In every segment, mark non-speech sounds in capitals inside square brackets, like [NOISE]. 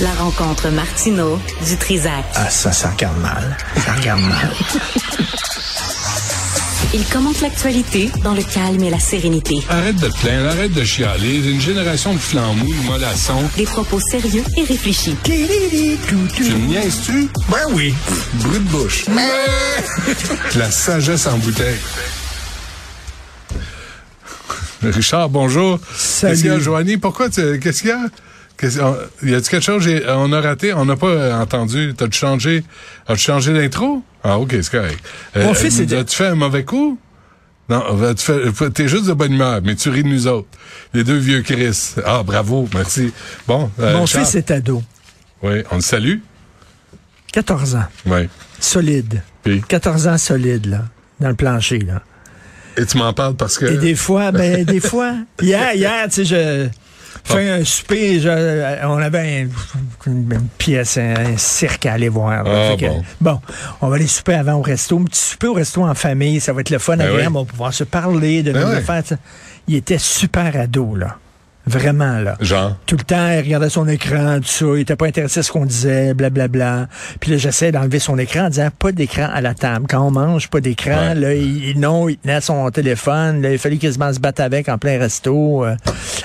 La rencontre Martino du Trizac. Ah, ça, ça regarde mal. Ça regarde mal. Il commente l'actualité dans le calme et la sérénité. Arrête de te plaindre, arrête de chialer. Une génération de flambous, de mollassons. Des propos sérieux et réfléchis. Tu me niaises-tu? Ben oui. Bruit de bouche. [LAUGHS] La sagesse en bouteille. Richard, bonjour. Salut. Qu'est-ce qu'il y a, Joanie? Pourquoi tu- Qu'est-ce qu'il y a? Y a-tu quelque chose? j'ai- On a raté? On n'a pas euh, entendu. T'as-tu changé? As-tu changé d'intro? Ah, ok, c'est correct. Euh, Mon fils euh, est- As-tu fait un mauvais coup? Non, euh, tu t'es juste de bonne humeur, mais tu ris de nous autres. Les deux vieux Chris. Ah, bravo, merci. Bon, euh, Mon fils est ado. Oui, on le salue? 14 ans. Oui. Solide. Puis? 14 ans solide, là. Dans le plancher, là. Et tu m'en parles parce que. Et des fois, ben, des fois. [LAUGHS] Hier, hier, tu sais, je fais un souper, je- on avait un- une, une pièce, un, un cirque à aller voir. Ah, Fait que, bon. bon, on va aller souper avant au resto. Un petit souper au resto en famille, ça va être le fun, Ben agréable. oui. On va pouvoir se parler de Ben oui. tu sais. Il était super ado, là. Vraiment, là. Genre. Tout le temps, il regardait son écran, tout ça. Il était pas intéressé à ce qu'on disait, blablabla. Puis là, j'essaie d'enlever son écran en disant pas d'écran à la table. Quand on mange, pas d'écran. Ouais. Là, il, non, il tenait son téléphone. Là, il fallait quasiment se battre avec en plein resto. euh.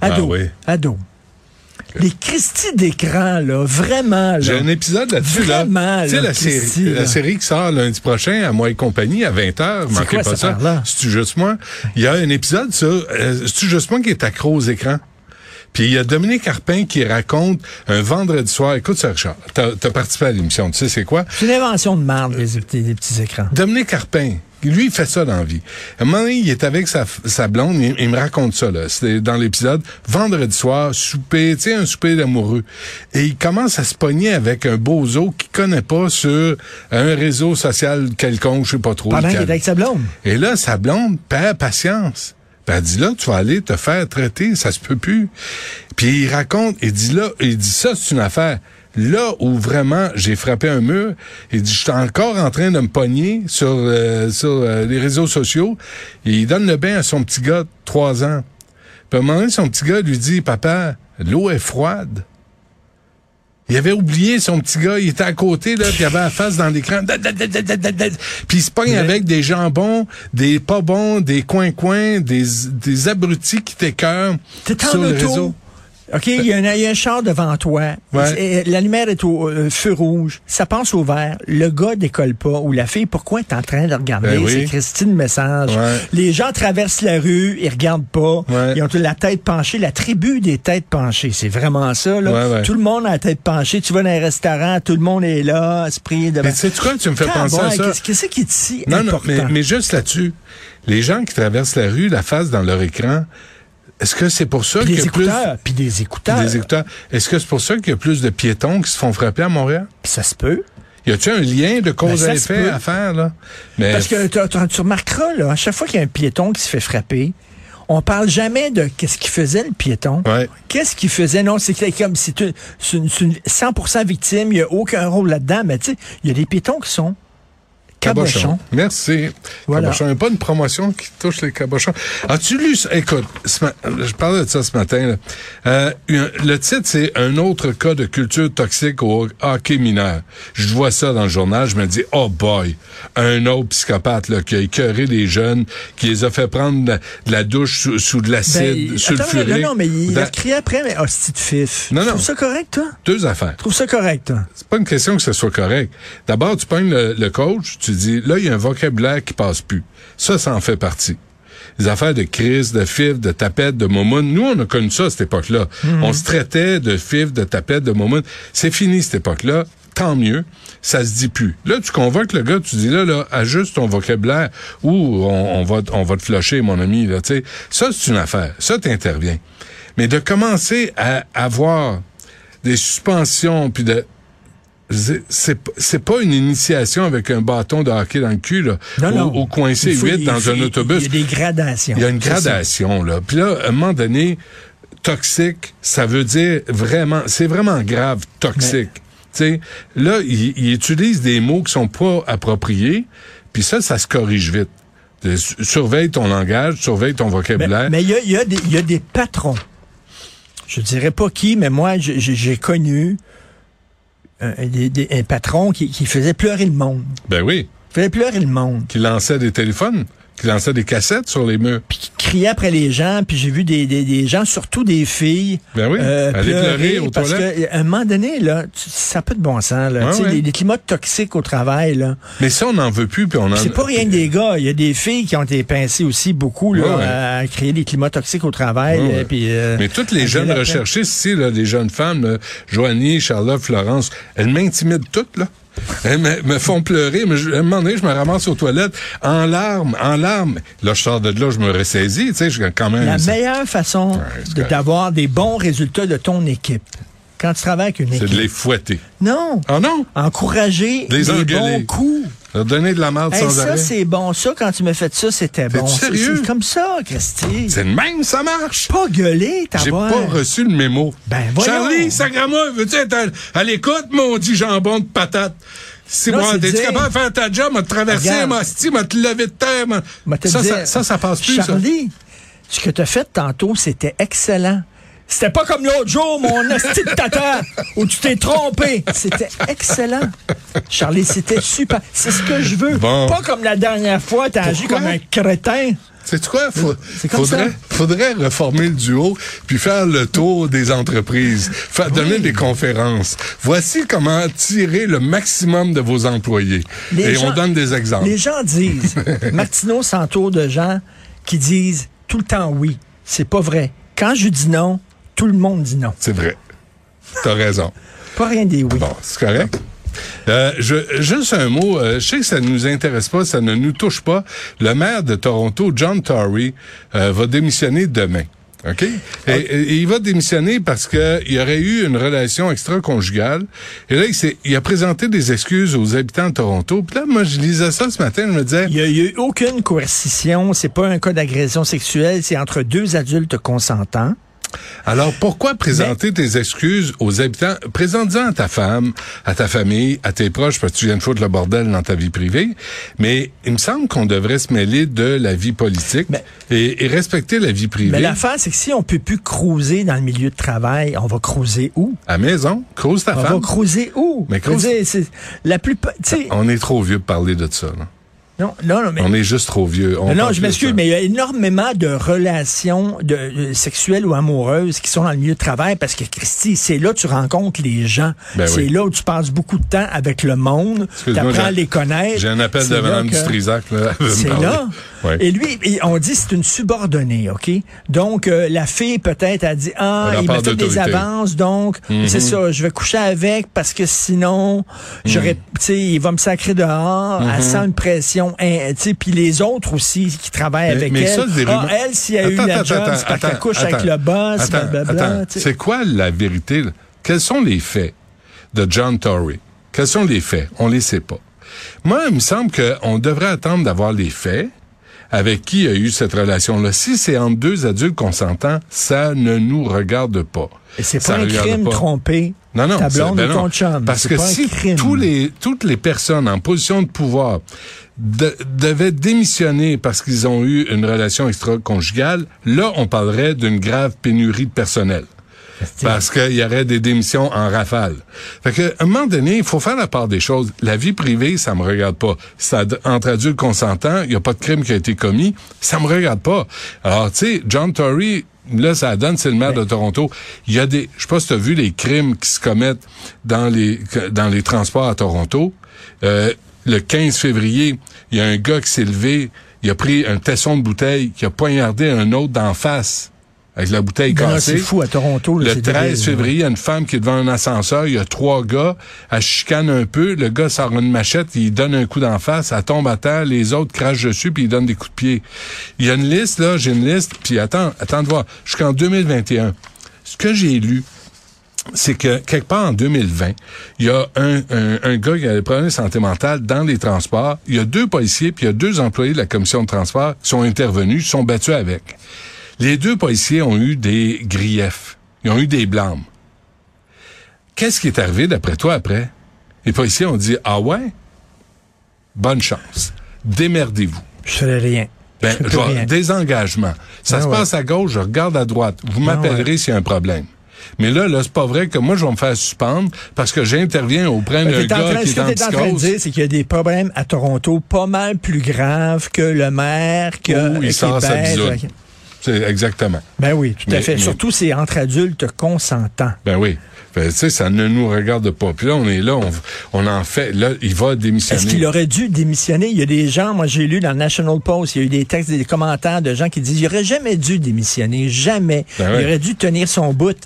ado. Ah oui. Ado. Les Christie d'écran, là, vraiment, là. J'ai un épisode là-dessus, là. Vraiment, Tu sais, là, la, série, là. la série qui sort lundi prochain à moi et compagnie à 20h. C'est Manquez quoi pas ça. C'est-tu juste moi? Il y a un épisode sur, euh, c'est-tu juste moi qui est accro aux écrans? Puis il y a Dominique Carpin qui raconte un vendredi soir. Écoute ça, Richard. T'as as participé à l'émission. Tu sais c'est quoi? C'est une invention de marde, les, les- les petits écrans. Dominique Carpin, lui, il fait ça dans la vie. À un moment donné, il est avec sa, sa blonde, il, il me raconte ça, là. C'était dans l'épisode, vendredi soir, souper, tu sais, un souper d'amoureux. Et il commence à se pogner avec un bozo qu'il connaît pas sur un réseau social quelconque, je sais pas trop. Pendant qu'il était avec sa blonde. Et là, sa blonde perd patience. Puis elle dit là, tu vas aller te faire traiter, ça se peut plus. Puis il raconte, il dit là, il dit ça, c'est une affaire. Là où vraiment j'ai frappé un mur, il dit je suis encore en train de me pogner sur euh, sur euh, les réseaux sociaux. Il donne le bain à son petit gars de trois ans. Puis à un moment donné, son petit gars lui dit papa, l'eau est froide. Il avait oublié son petit gars, il était à côté, là, puis il avait la face dans l'écran. Puis il se pogne avec des jambons, des pas bons, des coins-coins, des, des abrutis qui t'écœurent T'es en sur le auto? réseau. OK, il y, a un- il y a un char devant toi. Ouais. La lumière est au euh, feu rouge. Ça passe au vert. Le gars décolle pas. Ou la fille, pourquoi t'es en train de regarder? Ben oui. C'est Christine Message. Ouais. Les gens traversent la rue, ils regardent pas. Ouais. Ils ont la tête penchée. La tribu des têtes penchées. C'est vraiment ça, là. Ouais, ouais. Tout le monde a la tête penchée. Tu vas dans un restaurant, tout le monde est là, esprit de... Mais tu sais quoi, tu me fais penser à ça. Qu'est-ce qui est Non, non, mais juste là-dessus. Les gens qui traversent la rue, la face dans leur écran, est-ce que c'est pour ça Puis qu'il des y a plus... Puis des écouteurs. Des écouteurs. Est-ce que c'est pour ça qu'il y a plus de piétons qui se font frapper à Montréal? Ça se peut. Y a-tu un lien de cause Ben, à effet à faire, là? Mais Parce que tu remarqueras, là, à chaque fois qu'il y a un piéton qui se fait frapper, on parle jamais de qu'est-ce qu'il faisait le piéton. Ouais. Qu'est-ce qu'il faisait? Non, c'est comme une- c'est une 100% victime, il n'y a aucun rôle là-dedans, mais tu sais, il y a des piétons qui sont cabochons. Merci. Voilà. Cabochon. Il n'y a pas une promotion qui touche les cabochons. As-tu lu ça? Écoute, ce ma- je parlais de ça ce matin. là. Euh, le titre, c'est Un autre cas de culture toxique au hockey mineur. Je vois ça dans le journal, je me dis, oh boy, un autre psychopathe là, qui a écœuré des jeunes, qui les a fait prendre de, de la douche sous, sous de l'acide Ben, sulfuré. attends, non, non, mais il Dans- a crié après, mais hostie de fif. Non, tu non. trouves ça correct, toi? Deux affaires. Tu trouves ça correct, toi? C'est pas une question que ce soit correct. D'abord, tu pognes le, le coach, tu dis, là, il y a un vocabulaire qui passe plus. Ça, ça en fait partie. Les affaires de crise, de fif, de tapette, de momoun. Nous, on a connu ça à cette époque-là. On se traitait de fif, de tapette, de momoun. C'est fini, cette époque-là. Tant mieux. Ça se dit plus. Là, tu convoques le gars, tu dis, là, là, ajuste ton vocabulaire ou on, on va, on va te flusher, mon ami, là, tu sais. Ça, c'est une affaire. Ça, t'interviens. Mais de commencer à avoir des suspensions, puis de c'est- pas une initiation avec un bâton de hockey dans le cul là, Non, ou, non. vite il dans faut- un autobus. Il y a des gradations. Il y a une gradation, là. Puis là, à un moment donné, toxique, ça veut dire vraiment, c'est vraiment grave, toxique. Tu sais, là, il, il utilise des mots qui sont pas appropriés, puis ça, ça se corrige vite. Surveille ton langage, surveille ton Mais vocabulaire. mais il y a, y a y a des patrons. Je dirais pas qui, mais moi, j'ai- connu des- des- un patron qui, qui faisait pleurer le monde. Ben oui, Il faisait pleurer le monde. qui lançait des téléphones, qui lançait des cassettes sur les murs. Puis criait après les gens, puis j'ai vu des, des, des gens, surtout des filles, Ben oui, aller pleurer aux parce qu'à un moment donné, là, ça n'a pas de bon sens. Là. Ouais, ouais. Les, les climats toxiques au travail, là. Mais ça, on n'en veut plus, puis on en... C'est pas rien que des gars. Il y a des filles qui ont été pincées aussi beaucoup là, Ouais, à créer des climats toxiques au travail. Euh, puis, euh, Mais toutes les jeunes recherchistes ici, là, les jeunes femmes, là, Joanie, Charlotte, Florence, elles m'intimident toutes, là. Elles me, me font pleurer, mais je, à un moment donné, je me ramasse aux toilettes en larmes, en larmes. Là, je sors de là, je me ressaisis, tu sais, je quand même... La meilleure façon d'avoir des bons résultats de ton équipe, quand tu travailles avec une C'est équipe. de les fouetter. Non. Ah non? Encourager Les des engueuler. bons coups. Leur donner de la marde Hey, sans ça, c'est bon. Ça, quand tu me fait ça, c'était bon. C'est- sérieux? C'est comme ça, Christy. C'est le même, ça marche? Pas gueuler, t'as J'ai pas reçu le mémo. Ben, voyons. Charlie, Sagrama, veux-tu être à, à l'écoute, mon dit jambon de patate? C'est Non, moi, c'est t'es-tu dire- capable de faire ta job, m'a traversé, Regarde. m'a sti, m'a te levé de terre, ça, dire, ça, ça, ça passe plus, ça. Charlie, ce que t'as fait tantôt, c'était excellent. C'était pas comme l'autre jour, mon de tata, où tu t'es trompé. C'était excellent. Charlie, c'était super. C'est ce que je veux. Bon. Pas comme la dernière fois, t'as agi comme un crétin. C'est quoi? Faut- faudrait, ça. faudrait reformer le duo puis faire le tour des entreprises, faire donner des conférences. Voici comment tirer le maximum de vos employés. Les Et gens- on donne des exemples. Les gens disent, [LAUGHS] Martineau s'entoure de gens qui disent tout le temps oui. C'est pas vrai. Quand je dis non, tout le monde dit non. C'est vrai. T'as raison. Pas rien des oui. Bon, c'est correct. Euh, je, juste un mot, euh, je sais que ça ne nous intéresse pas, ça ne nous touche pas. Le maire de Toronto, John Tory, euh, va démissionner demain. OK? Et, et il va démissionner parce que il y aurait eu une relation extra-conjugale. Et là, il, a présenté des excuses aux habitants de Toronto. Puis là, moi, je lisais ça ce matin, je me disais, Il n'y a eu aucune coercition. C'est pas un cas d'agression sexuelle. C'est entre deux adultes consentants. Alors, pourquoi présenter tes excuses aux habitants? Présente-en à ta femme, à ta famille, à tes proches, parce que tu viens de foutre le bordel dans ta vie privée. Mais il me semble qu'on devrait se mêler de la vie politique Mais- et, et respecter la vie privée. Mais l'affaire, c'est que si on peut plus cruiser dans le milieu de travail, on va cruiser où? À maison, cause ta On femme. va cruiser où? Mais cruise- dire, c'est- la sais, On est trop vieux pour parler de ça. là. Non, non, non, mais On est juste trop vieux. On Non, je m'excuse, mais il y a énormément de relations de, de- sexuelles ou amoureuses qui sont dans le milieu de travail parce que, Christy, c'est là que tu rencontres les gens. Ben c'est oui. là où tu passes beaucoup de temps avec le monde. Tu apprends à les connaître. J'ai un appel de Mme que- Dutrisac. C'est là. Et lui, on dit c'est une subordonnée, OK? Donc, euh, la fille, peut-être, a dit, ah, il m'a fait des avances, donc, c'est ça, je vais coucher avec parce que sinon, j'aurais, Mhm. tu sais, il va me sacrer dehors. Elle sent une pression, hein, tu sais, puis les autres aussi qui travaillent Mais- avec mais elle. ça, ah, elle, s'il y a eu Attends, la attends, job, attends, c'est parce qu'elle attends, couche avec le boss, blablabla. C'est quoi la vérité? Quels sont les faits de John Tory? Quels sont les faits? On les sait pas. Moi, il me semble qu'on devrait attendre d'avoir les faits avec qui a eu cette relation-là. Si c'est entre deux adultes consentants, ça ne nous regarde pas. Et c'est pas un crime pas. tromper Non, non, ta c'est- blonde ben ou non. ton chum. Parce que si crime. tous les, toutes les personnes en position de pouvoir de- devaient démissionner parce qu'ils ont eu une relation extra-conjugale, là, on parlerait d'une grave pénurie de personnel. Parce qu'il y aurait des démissions en rafale. Fait que, à un moment donné, il faut faire la part des choses. La vie privée, ça me regarde pas. Ça, entre adultes consentants, il n'y a pas de crime qui a été commis. Ça me regarde pas. Alors, tu sais, John Tory, là, ça donne, c'est le maire de Toronto. Il y a des, je sais pas si tu as vu les crimes qui se commettent dans les, dans les transports à Toronto. Euh, le 15 février, il y a un gars qui s'est levé, il a pris un tesson de bouteille, qui a poignardé un autre d'en face avec la bouteille non, cassée. c'est fou à Toronto. là, Le c'est 13 débile, février, il y a une femme qui est devant un ascenseur, il y a trois gars, elle chicane un peu, le gars sort une machette, il donne un coup d'en face, elle tombe à terre, les autres crachent dessus, puis ils donnent des coups de pied. Il y a une liste, là, j'ai une liste, puis attends, attends de voir, jusqu'en 2021. Ce que j'ai lu, c'est que quelque part en 2020, il y a un, un, un gars qui a des problèmes de santé mentale dans les transports. Il y a deux policiers puis il y a deux employés de la commission de transport qui sont intervenus, qui sont battus avec. Les deux policiers ont eu des griefs. Ils ont eu des blâmes. Qu'est-ce qui est arrivé d'après toi après? Les policiers ont dit, ah ouais? Bonne chance. Démerdez-vous. Je ferais rien. Ben, Je rien. désengagement. Ça Ah se ouais. passe à gauche, je regarde à droite. Vous m'appellerez ouais. s'il y a un problème. Mais là, là, c'est pas vrai que moi, je vais me faire suspendre parce que j'interviens auprès d'un que t'es en gars train- qui ce est que tu es en train de dire, c'est qu'il y a des problèmes à Toronto pas mal plus graves que le maire, que Où il Québec. C'est exactement. Ben oui, tout à Mais- fait. mais- Surtout, c'est entre adultes consentants. Ben oui. Tu sais, ça ne nous regarde pas. Puis là, on est là, on, on en fait. Là, il va démissionner. Est-ce qu'il aurait dû démissionner? Il y a des gens, moi j'ai lu dans le National Post, il y a eu des textes, des commentaires de gens qui disent il aurait jamais dû démissionner, jamais. Ben ouais. Il aurait dû tenir son bout.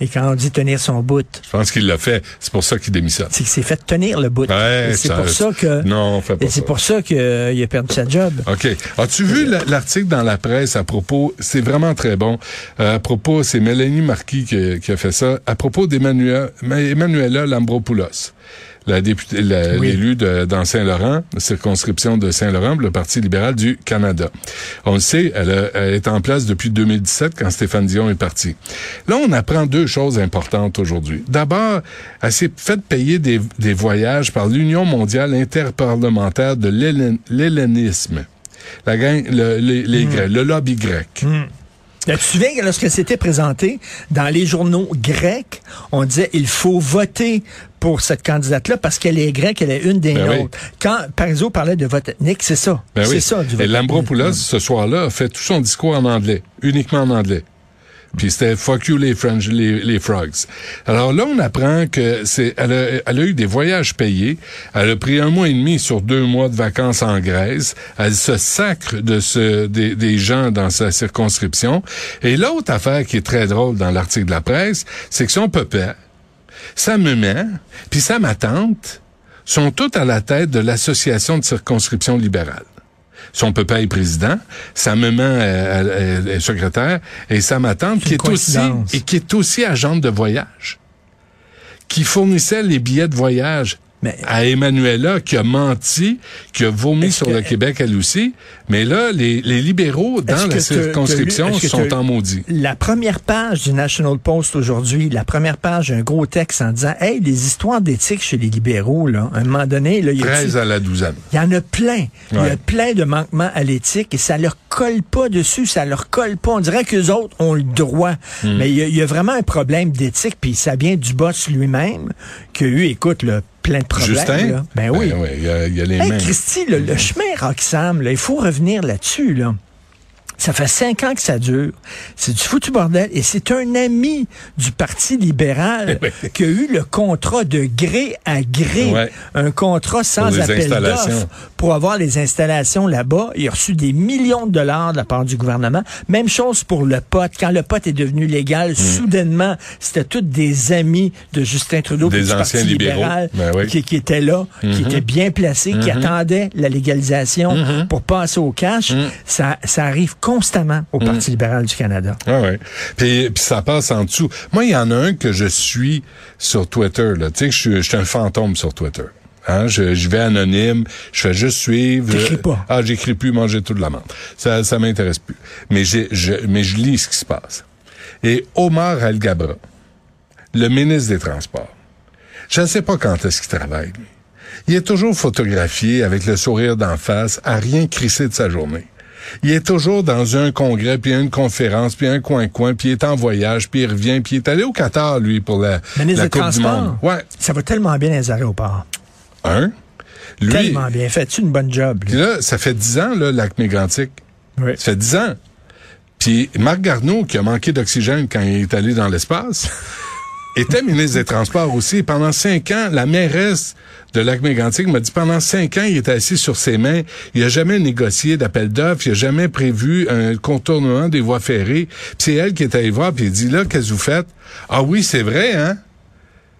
Et quand on dit tenir son bout, Je pense qu'il l'a fait. C'est pour ça qu'il démissionne. c'est qu'il s'est fait tenir le bout. Ouais, Et c'est pour ça que Non, on fait pas et c'est pour ça qu'il a perdu sa job. OK. As-tu vu la- l'article dans la presse à propos, c'est vraiment très bon, euh, à propos, c'est Mélanie Marquis qui, qui a fait ça, à propos d'Emmanuela Emmanuela Lambropoulos, la députée, la- Oui. dans Saint-Laurent, la circonscription de Saint-Laurent, le Parti libéral du Canada. On le sait, elle, a- elle est en place depuis 2017 quand Stéphane Dion est parti. Là, on apprend deux choses importantes aujourd'hui. D'abord, elle s'est fait payer des, des voyages par l'Union mondiale interparlementaire de l'hellénisme. La gang, le, les, les Grecs, le lobby grec. Là, tu te souviens que lorsque c'était présenté dans les journaux grecs, on disait il faut voter pour cette candidate-là parce qu'elle est grecque, elle est une des Ben oui. nôtres. Quand Parizeau parlait de vote ethnique, c'est ça. Ben c'est oui. ça du vote Et Lambropoulos, ce soir-là, a fait tout son discours en anglais, uniquement en anglais. Puis c'était fuck you les French, les, les frogs. Alors là, on apprend que c'est, elle a, elle a eu des voyages payés. Elle a pris un mois et demi sur deux mois de vacances en Grèce. Elle se sacre de ce, des, des gens dans sa circonscription. Et l'autre affaire qui est très drôle dans l'article de la presse, c'est que son papa, sa maman, puis sa ma tante sont toutes à la tête de l'association de circonscription libérale. Son papa est président, sa maman est secrétaire et sa ma tante qui est aussi et qui est aussi agente de voyage, qui fournissait les billets de voyage Mais- à Emmanuela qui a menti, qui a vomi sur que- le Québec elle aussi. Mais là, les, les libéraux dans la que circonscription lu- que sont en maudit. La première page du National Post aujourd'hui, la première page, un gros texte en disant Hey, les histoires d'éthique chez les libéraux, là, à un moment donné, là, il y a 13 à la douzaine. Il y en a plein. Il y a plein de manquements à l'éthique et ça leur colle pas dessus, ça leur colle pas. On dirait qu'eux autres ont le droit. Hmm. Mais il y, a, il y a vraiment un problème d'éthique, puis ça vient du boss lui-même, qui a eu, écoute, là, plein de problèmes. Justin? là. Ben oui. oui, il y y a les Hey, mains. Christy, le, le chemin Roxham, il faut revenir là-dessus, là. Ça fait cinq ans que ça dure. C'est du foutu bordel. Et c'est un ami du Parti libéral [LAUGHS] qui a eu le contrat de gré à gré. Ouais. Un contrat sans appel d'offres pour avoir les installations là-bas. Il a reçu des millions de dollars de la part du gouvernement. Même chose pour le pote. Quand le pote est devenu légal, Hmm. soudainement, c'était tous des amis de Justin Trudeau Des du anciens Parti libéraux. libéral Ben oui. qui, qui étaient là, qui étaient bien placés, qui attendaient la légalisation pour passer au cash. Ça, ça arrive constamment au Parti libéral du Canada. Ah ouais. Puis, puis ça passe en dessous. Moi, il y en a un que je suis sur Twitter. Là. Tu sais, que je suis, je suis un fantôme sur Twitter. Hein, je, je vais anonyme, je fais juste suivre. T'écris pas. Ah, j'écris plus, manger tout de la menthe. Ça, ça m'intéresse plus. Mais j'ai, je, mais je lis ce qui se passe. Et Omar Al Gabra, le ministre des Transports, je ne sais pas quand est-ce qu'il travaille. Il est toujours photographié avec le sourire d'en face, à rien crisser de sa journée. Il est toujours dans un congrès, puis une conférence, puis un coin-coin, puis il est en voyage, puis il revient, puis il est allé au Qatar, lui, pour la, Ministre la Coupe du. Monde. Ouais. Ça va tellement bien dans les aéroports. Un? Lui, Tellement bien. Fais-tu une bonne job? lui? là, ça fait dix ans, là, lac mégantic. Oui. Ça fait dix ans. Puis Marc Garneau, qui a manqué d'oxygène quand il est allé dans l'espace, était ministre des Transports aussi. Pendant cinq ans, la mairesse de Lac-Mégantic m'a dit pendant cinq ans, il était assis sur ses mains. Il a jamais négocié d'appel d'offres. Il a jamais prévu un contournement des voies ferrées. C'est elle qui est allée voir, puis il dit, là, qu'est-ce que vous faites? Ah oui, c'est vrai, hein?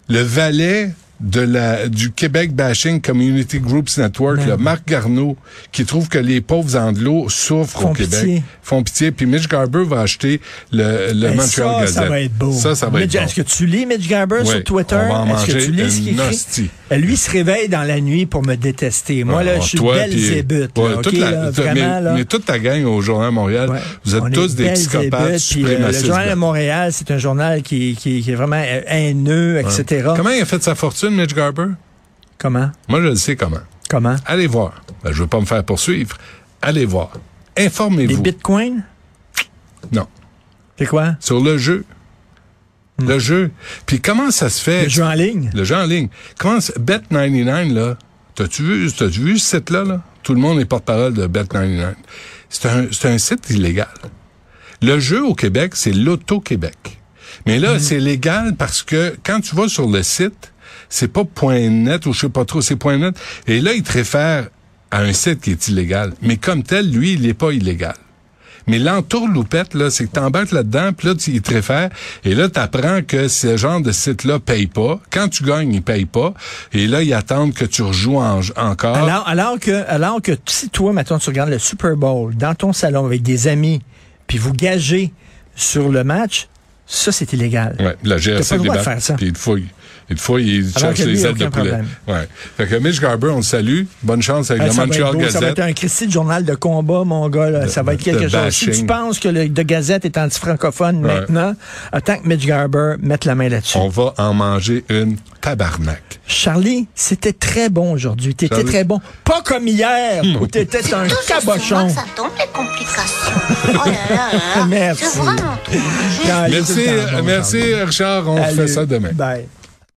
Le valet de la du Québec Bashing Community Groups Network, Non. là, Marc Garneau, qui trouve que les pauvres anglo souffrent Font au Québec, pitié. font pitié. Puis Mitch Garber va acheter le, le Ben, Montreal ça, Gazette. ça va être beau. Ça, ça va Mitch- être bon. Est-ce que tu lis Mitch Garber Oui, sur Twitter? Est-ce que tu lis ce qu'il écrit? Lui se réveille dans la nuit pour me détester. Moi, là, Alors, je suis zébute. ouais, là, toute OK, la- là, t'as- vraiment, mais, mais toute ta gang au Journal Montréal, Ouais. vous êtes tous des psychopathes euh, le journal de Montréal, c'est un journal qui, qui, qui est vraiment haineux, etc. Comment il a fait sa fortune, Mitch Garber? Comment? Moi, je le sais comment. Comment? Allez voir. Ben, je veux pas me faire poursuivre. Allez voir. Les Informez-vous. bitcoins? Non. C'est quoi? Sur le jeu. Le jeu. Puis comment ça se fait? Le jeu en ligne? Le jeu en ligne. Comment ça- Bet99, là, t'as-tu vu, t'as-tu vu ce site-là, là? Tout le monde est porte-parole de Bet99. C'est un, c'est un site illégal. Le jeu au Québec, c'est l'Auto-Québec. Mais là, c'est légal parce que quand tu vas sur le site, c'est pas .net ou je sais pas trop, c'est .net. Et là, il te réfère à un site qui est illégal. Mais comme tel, lui, il est pas illégal. Mais l'entourloupette, là, c'est que t'embarques là-dedans, puis là, tu te réfères, et là, t'apprends que ce genre de site-là paye pas. Quand tu gagnes, ils payent pas. Et là, ils attendent que tu rejoues en- encore. Alors, alors que, alors que si toi, maintenant, tu regardes le Super Bowl dans ton salon avec des amis, puis vous gagez sur le match, ça, c'est illégal. Ouais, la GRC T'as pas le droit de débarque, faire ça. Puis il te fouille. Il te fouille, il Alors cherche que lui, les il a ailes de poulet. problème. Ouais. Fait que Mitch Garber, on le salue. Bonne chance avec Ah, le Montreal beau, ça va Gazette. être un Christy de journal de combat, mon gars. là. ça va être de quelque chose. Si tu bashing. penses que le de Gazette est anti-francophone Ouais. maintenant, attends que Mitch Garber mette la main là-dessus. On va en manger une tabarnak. Charlie, c'était très bon aujourd'hui. T'étais Charlie? très bon. Pas comme hier, où t'étais un Tout cabochon. ça tombe, les complications. Oh là là là. [LAUGHS] Merci. C'est vraiment trop. Merci, merci. Richard. On fait ça demain. Bye.